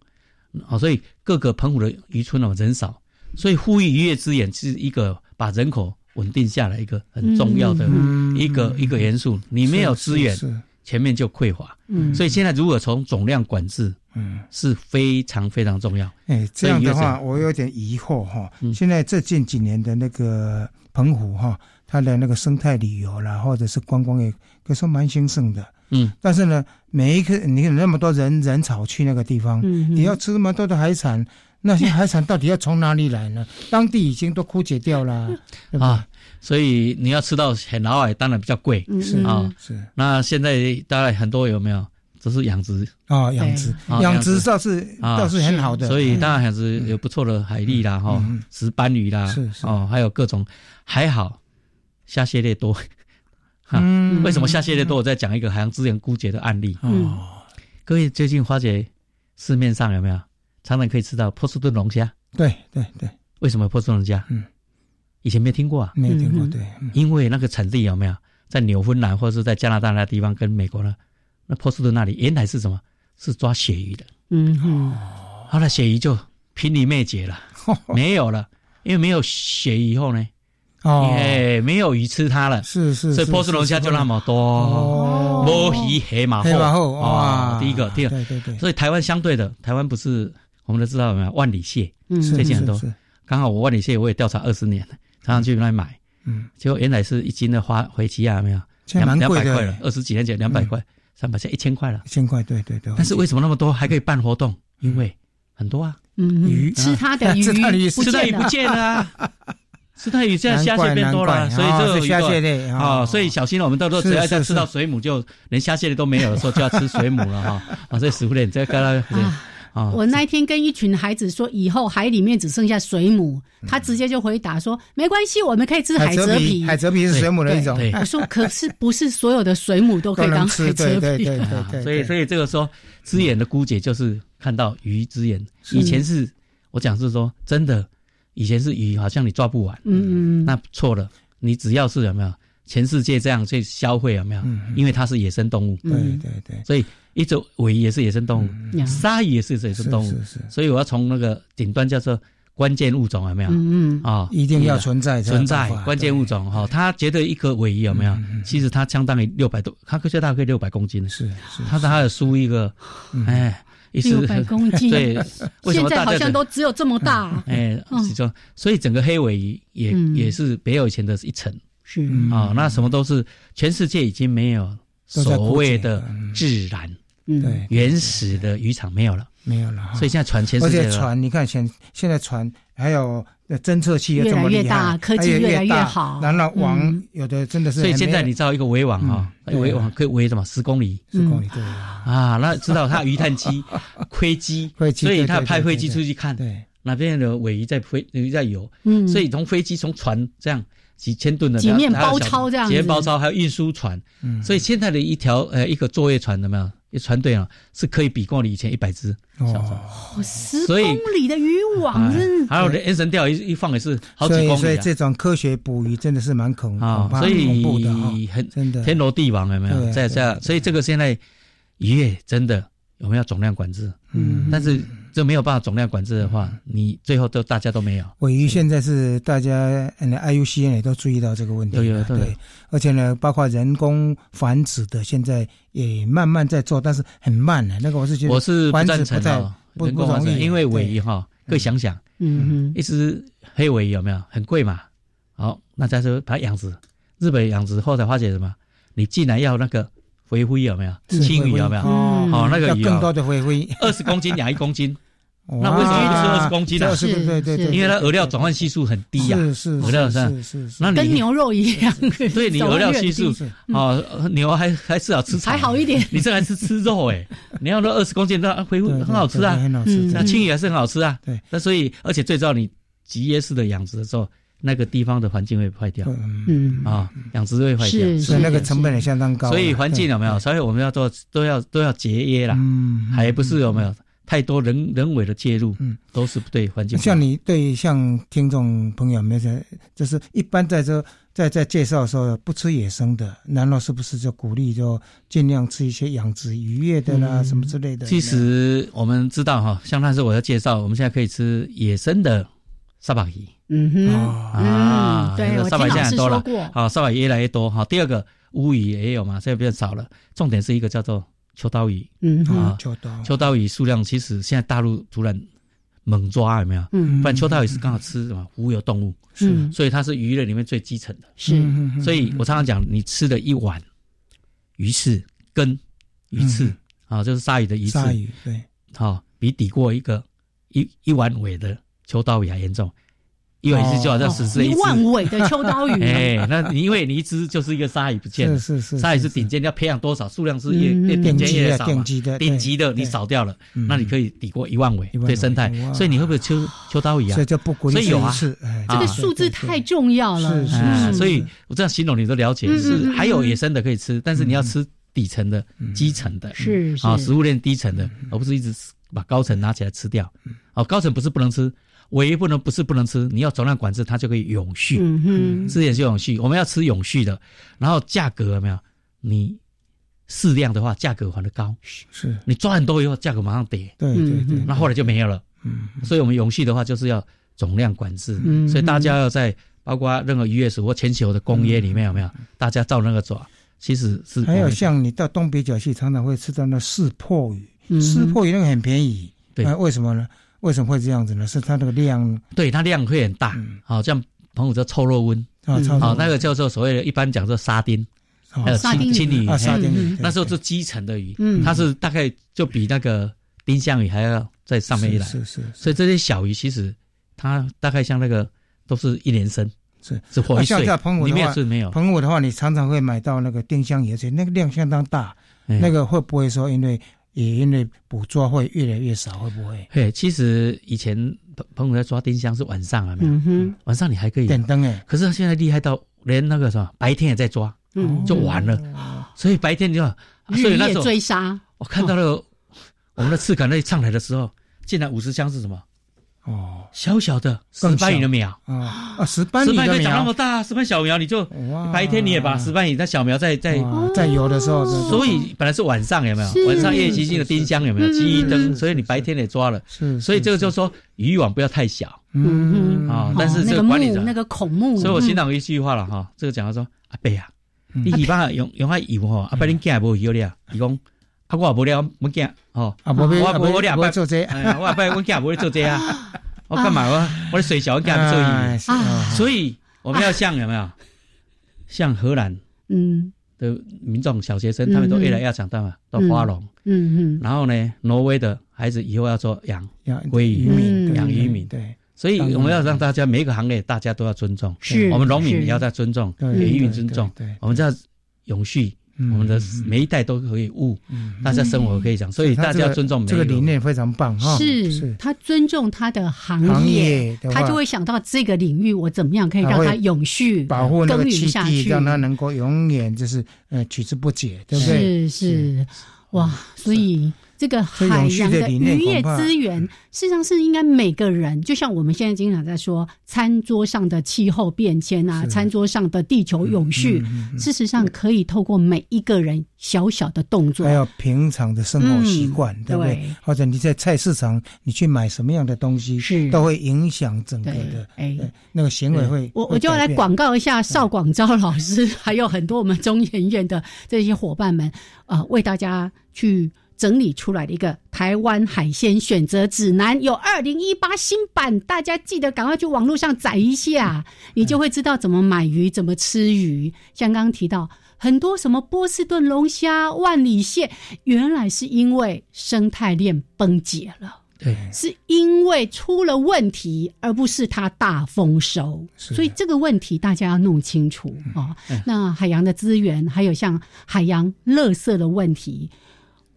哦，所以各个澎湖的渔村哦人少，所以呼吁渔业资源是一个把人口稳定下来一个很重要的一个一个元素。你没有资源，前面就匮乏。嗯，所以现在如果从总量管制，嗯，是非常非常重要。哎，这样的话我有点疑惑哈。现在这近几年的那个澎湖哈，它的那个生态旅游啦，或者是观光也，可以说蛮兴盛的。嗯，但是呢，每一个你看那么多人人潮去那个地方，你要吃那么多的海产，那些海产到底要从哪里来呢？当地已经都枯竭掉了啊，所以你要吃到很老海，当然比较贵是啊。是那现在大概很多有没有？都是养殖啊，养殖养殖倒是倒是很好的，所以当然还是有不错的海蛎啦，哈，石斑鱼啦，是是哦，还有各种还好，虾蟹类多。嗯，为什么虾蟹类多？我再讲一个海洋资源枯竭的案例。哦，各位最近发觉市面上有没有常常可以吃到波士顿龙虾？对对对，为什么波士顿龙虾？嗯，以前没听过啊，没有听过。对，因为那个产地有没有在纽芬兰或者是在加拿大那地方跟美国呢？那波士顿那里原来是什么？是抓鳕鱼的。嗯哼，后来鳕鱼就濒临灭绝了，没有了，因为没有鳕鱼以后呢？哦，没有鱼吃它了，是是，所以波斯龙虾就那么多，摸鱼黑马后，哇，第一个，第二，对对对，所以台湾相对的，台湾不是我们都知道有没有万里蟹，嗯，最近很多，刚好我万里蟹我也调查二十年了，常常去那买，嗯，结果原来是一斤的花回旗亚，没有，两两百块了，二十几年前两百块，三百现在一千块了，一千块，对对对，但是为什么那么多还可以办活动？因为很多啊，嗯，鱼。吃它 的鱼，吃它的鱼不见了。啊。吃它鱼，现在虾蟹变多了，所以这个虾蟹类啊，所以小心了。我们到时候只要再吃到水母，就连虾蟹类都没有的时候，就要吃水母了哈。啊，所以食物链这个啊，我那一天跟一群孩子说，以后海里面只剩下水母，他直接就回答说，没关系，我们可以吃海蜇皮。海蜇皮是水母的一种。我说，可是不是所有的水母都可以当海蜇皮。对对对对。所以所以这个说资源的姑姐，就是看到鱼资源。以前是我讲是说真的。以前是鱼，好像你抓不完，嗯嗯，那错了。你只要是有没有全世界这样去消费有没有？因为它是野生动物，对对对，所以一种尾鱼也是野生动物，鲨鱼也是野生动物，是是。所以我要从那个顶端叫做关键物种有没有？嗯嗯啊，一定要存在存在关键物种哈。他觉得一颗尾鱼有没有？其实它相当于六百多，它最大可以六百公斤，是是。它是它的输一个，哎。六百公斤，对，现在好像都只有这么大。哎，是这样，所以整个黑尾鱼也也是没有以前的一层。是啊，那什么都是全世界已经没有所谓的自然、对原始的渔场没有了，没有了。所以现在船全世界，而且船你看现现在船还有。侦测器越来越大，科技越来越好。然后网有的真的是，所以现在你知道一个围网啊，围网可以围什么十公里？十公里对啊，那知道它鱼探 机、窥机，所以他派飞机出去看，对哪边的尾鱼在飞，鱼在游。嗯，所以从飞机从船这样几千吨的几面包抄这样，几面包抄还有运输船。嗯，所以现在的一条呃一个作业船有没有？一船队啊，是可以比过你以前一百只小船，十公里的渔网，还有的 N 神钓一一放也是好几公里。所以这种科学捕鱼真的是蛮恐啊，所以很真的天罗地网有没有？在在，所以这个现在渔业真的我们要总量管制？嗯，但是。就没有办法总量管制的话，你最后都大家都没有。尾鱼现在是大家嗯，IUCN 也都注意到这个问题。对对对，而且呢，包括人工繁殖的，现在也慢慢在做，但是很慢的。那个我是觉得我是不赞成的，不不容易，因为尾鱼哈，各位想想，嗯，一只黑尾鱼有没有很贵嘛？好，那再说它养殖，日本养殖后才发觉什么？你既然要那个。回灰有没有？青鱼有没有？哦，那个鱼更多的回灰，二十公斤养一公斤，那为什么不是二十公斤呢？是对对对，因为它饵料转换系数很低呀，是是饵料是是是，那跟牛肉一样，对你饵料系数哦，牛还还是要吃还好一点，你这还是吃肉哎，你要说二十公斤，那恢复很好吃啊，很好吃，那青鱼还是很好吃啊，对，那所以而且最重要，你集约式的养殖的时候。那个地方的环境会坏掉，嗯。啊，养殖会坏掉，所以那个成本也相当高。所以环境有没有？所以我们要做，都要都要节约啦，嗯，还不是有没有太多人人为的介入，嗯，都是不对环境。像你对像听众朋友们，就是一般在这在在介绍的时候不吃野生的，难道是不是就鼓励就尽量吃一些养殖渔业的啦，什么之类的？其实我们知道哈，像那时候我要介绍，我们现在可以吃野生的沙巴鱼。嗯哼啊，对，沙巴现在多了，好，沙巴越来越多哈。第二个乌鱼也有嘛，现在变少了。重点是一个叫做秋刀鱼，嗯啊，秋刀秋刀鱼数量其实现在大陆突然猛抓有没有？嗯，不然秋刀鱼是刚好吃什么？浮游动物，是，所以它是鱼类里面最基层的。是，所以我常常讲，你吃的一碗鱼翅跟鱼翅啊，就是鲨鱼的鱼翅，鲨鱼对，好，比抵过一个一一碗尾的秋刀鱼还严重。一尾是就好像死死一万尾的秋刀鱼，哎，那你因为你一只就是一个鲨鱼不见了，是是是，鲨鱼是顶尖，要培养多少数量是越越顶尖越少顶级的顶级的你少掉了，那你可以抵过一万尾对生态，所以你会不会秋秋刀鱼啊？所以就不所以有啊，这个数字太重要了，是是，所以我这样形容你都了解，是还有野生的可以吃，但是你要吃底层的、基层的，是啊，食物链低层的，而不是一直把高层拿起来吃掉，哦，高层不是不能吃。唯一不能不是不能吃，你要总量管制，它就可以永续。嗯哼，吃点是永续，我们要吃永续的。然后价格有没有？你适量的话，价格还得高。是，你抓很多以后，价格马上跌。对对对，那后来就没有了。嗯，所以我们永续的话，就是要总量管制。嗯，所以大家要在包括任何渔业署或全球的公约里面有没有？大家照那个抓，其实是还有像你到东北角去，常常会吃到那四破鱼，四破鱼那个很便宜。对，为什么呢？为什么会这样子呢？是它那个量，对它量会很大，好像朋友叫臭肉温啊，好那个叫做所谓的一般讲做沙丁，还有青青鲤鱼，沙丁鱼，那时候是基层的鱼，它是大概就比那个丁香鱼还要在上面一来，是是，所以这些小鱼其实它大概像那个都是一年生，是。是活一岁，里面是没有。澎湖的话，你常常会买到那个丁香鱼，而且那个量相当大，那个会不会说因为？也因为捕捉会越来越少，会不会？嘿，其实以前朋朋友在抓丁香是晚上啊，嗯哼，晚上你还可以点灯哎。可是现在厉害到连那个什么白天也在抓，嗯，就完了。所以白天就日夜追杀。我看到了我们的刺杆那上来的时候，进来五十箱是什么？哦，小小的石斑鱼的苗啊啊，石斑鱼的苗长那么大，石斑小苗你就白天你也把石斑鱼那小苗在在在游的时候，所以本来是晚上有没有？晚上夜行性的丁香有没有？机灯，所以你白天也抓了，是，所以这个就是说渔网不要太小，嗯。嗯啊，但是这个管理者那个孔目，所以我欣赏一句话了哈，这个讲他说阿伯啊，你尾巴用用下油哈，阿伯恁囝无油了，伊讲。啊，我也无了，我囝哦，啊，我无我俩不做这，我阿伯我囝无咧做这啊，我干嘛？我我咧水小我囝不做伊，所以我们要像有没有，像荷兰嗯。的民众小学生，他们都越来越长大嘛，到花龙，嗯嗯，然后呢，挪威的孩子以后要做养养鲑鱼民，养渔民，对，所以我们要让大家每一个行业大家都要尊重，是，我们农民也要在尊重，给渔民尊重，对，我们要永续。我们的每一代都可以悟，大家生活可以讲，所以大家要尊重这个理念非常棒哈。是他尊重他的行业，他就会想到这个领域我怎么样可以让它永续保护那个基地，让它能够永远就是呃取之不竭，对不对？是是哇，所以。这个海洋的渔业资源，事实上是应该每个人，就像我们现在经常在说，餐桌上的气候变迁啊，餐桌上的地球永续，事实上可以透过每一个人小小的动作，还有平常的生活习惯，对不对？或者你在菜市场，你去买什么样的东西，是。都会影响整个的哎。那个行为会。我我就要来广告一下邵广昭老师，还有很多我们中研院的这些伙伴们啊，为大家去。整理出来的一个台湾海鲜选择指南，有二零一八新版，大家记得赶快去网络上载一下，你就会知道怎么买鱼，怎么吃鱼。像刚刚提到很多什么波士顿龙虾、万里蟹，原来是因为生态链崩解了，对，是因为出了问题，而不是它大丰收。所以这个问题大家要弄清楚啊。那海洋的资源，还有像海洋垃圾的问题。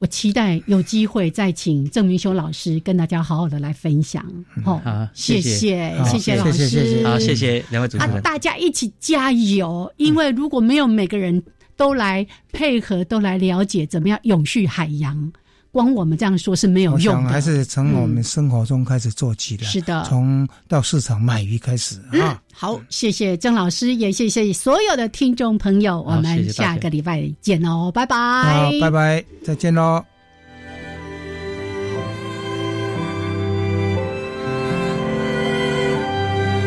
我期待有机会再请郑明修老师跟大家好好的来分享。好，谢谢。谢谢。老师，好谢谢两位主持人，大家一起加油！因为如果没有每个人都来配合，都来了解怎么样永续海洋，光我们这样说是没有用的，还是从我们生活中开始做起的。是的，从到市场买鱼开始 啊。好，谢谢郑老师，也谢谢所有的听众朋友，我们下个礼拜见哦，拜拜，好拜拜，再见喽。